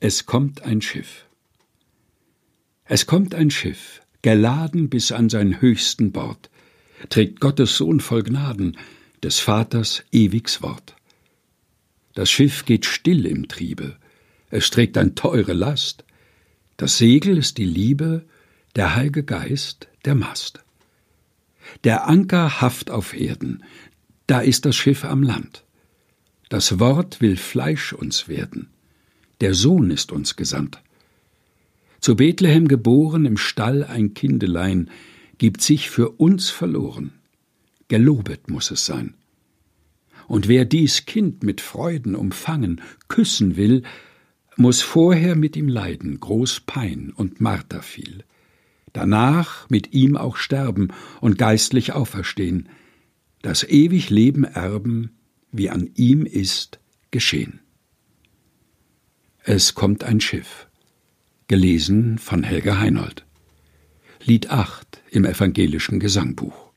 Es kommt ein Schiff. Es kommt ein Schiff, geladen bis an sein höchsten Bord, trägt Gottes Sohn voll Gnaden, des Vaters ewigs Wort. Das Schiff geht still im Triebe, es trägt ein teure Last, das Segel ist die Liebe, der Heilige Geist der Mast. Der Anker haft auf Erden, da ist das Schiff am Land. Das Wort will Fleisch uns werden, der Sohn ist uns gesandt. Zu Bethlehem geboren im Stall ein Kindelein, gibt sich für uns verloren. Gelobet muss es sein. Und wer dies Kind mit Freuden umfangen, küssen will, muss vorher mit ihm leiden, groß Pein und Marter viel. Danach mit ihm auch sterben und geistlich auferstehen, das ewig Leben erben, wie an ihm ist geschehen. Es kommt ein Schiff. Gelesen von Helga Heinold. Lied 8 im evangelischen Gesangbuch.